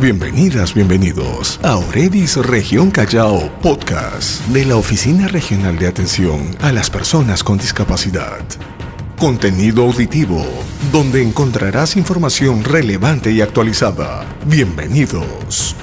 Bienvenidas, bienvenidos a Oredis Región Callao Podcast de la Oficina Regional de Atención a las Personas con Discapacidad. Contenido auditivo, donde encontrarás información relevante y actualizada. Bienvenidos.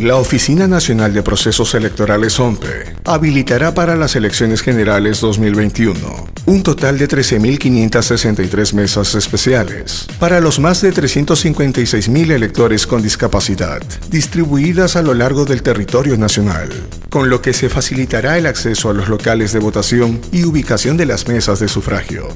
La Oficina Nacional de Procesos Electorales OMPE habilitará para las elecciones generales 2021 un total de 13.563 mesas especiales para los más de 356.000 electores con discapacidad, distribuidas a lo largo del territorio nacional, con lo que se facilitará el acceso a los locales de votación y ubicación de las mesas de sufragio.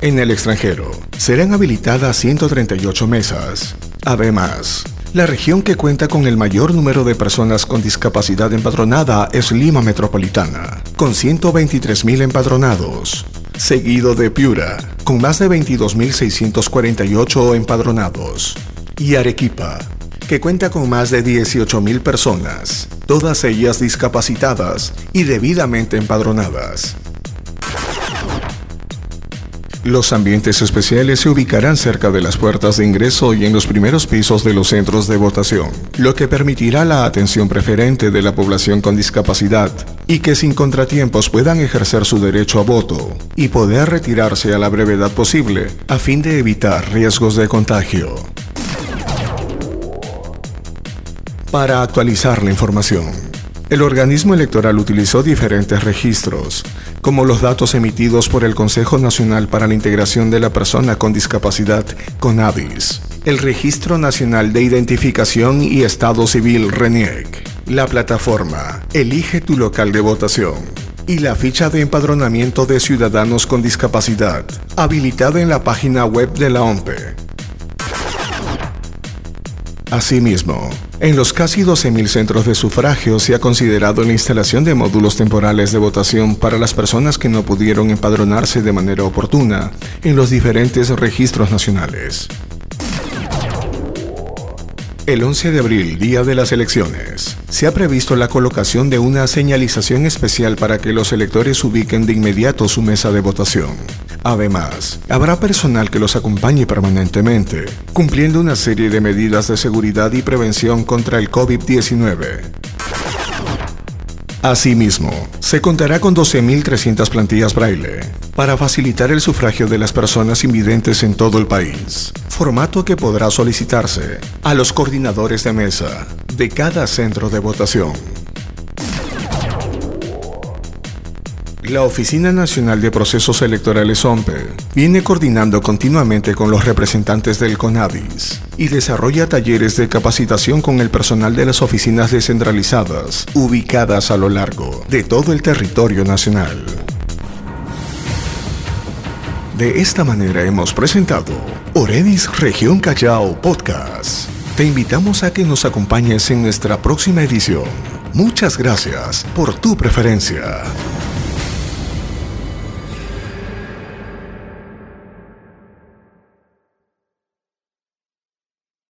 En el extranjero, serán habilitadas 138 mesas, Además, la región que cuenta con el mayor número de personas con discapacidad empadronada es Lima Metropolitana, con 123.000 empadronados, seguido de Piura, con más de 22.648 empadronados, y Arequipa, que cuenta con más de 18.000 personas, todas ellas discapacitadas y debidamente empadronadas. Los ambientes especiales se ubicarán cerca de las puertas de ingreso y en los primeros pisos de los centros de votación, lo que permitirá la atención preferente de la población con discapacidad y que sin contratiempos puedan ejercer su derecho a voto y poder retirarse a la brevedad posible a fin de evitar riesgos de contagio. Para actualizar la información, el organismo electoral utilizó diferentes registros, como los datos emitidos por el Consejo Nacional para la Integración de la Persona con Discapacidad, CONADIS, el Registro Nacional de Identificación y Estado Civil, RENIEC, la plataforma Elige tu local de votación y la ficha de empadronamiento de ciudadanos con discapacidad, habilitada en la página web de la OMPE. Asimismo, en los casi 12.000 centros de sufragio se ha considerado la instalación de módulos temporales de votación para las personas que no pudieron empadronarse de manera oportuna en los diferentes registros nacionales. El 11 de abril, día de las elecciones, se ha previsto la colocación de una señalización especial para que los electores ubiquen de inmediato su mesa de votación. Además, habrá personal que los acompañe permanentemente, cumpliendo una serie de medidas de seguridad y prevención contra el COVID-19. Asimismo, se contará con 12.300 plantillas braille para facilitar el sufragio de las personas invidentes en todo el país, formato que podrá solicitarse a los coordinadores de mesa de cada centro de votación. La Oficina Nacional de Procesos Electorales OMPE viene coordinando continuamente con los representantes del CONADIS y desarrolla talleres de capacitación con el personal de las oficinas descentralizadas ubicadas a lo largo de todo el territorio nacional. De esta manera hemos presentado Oredis Región Callao Podcast. Te invitamos a que nos acompañes en nuestra próxima edición. Muchas gracias por tu preferencia.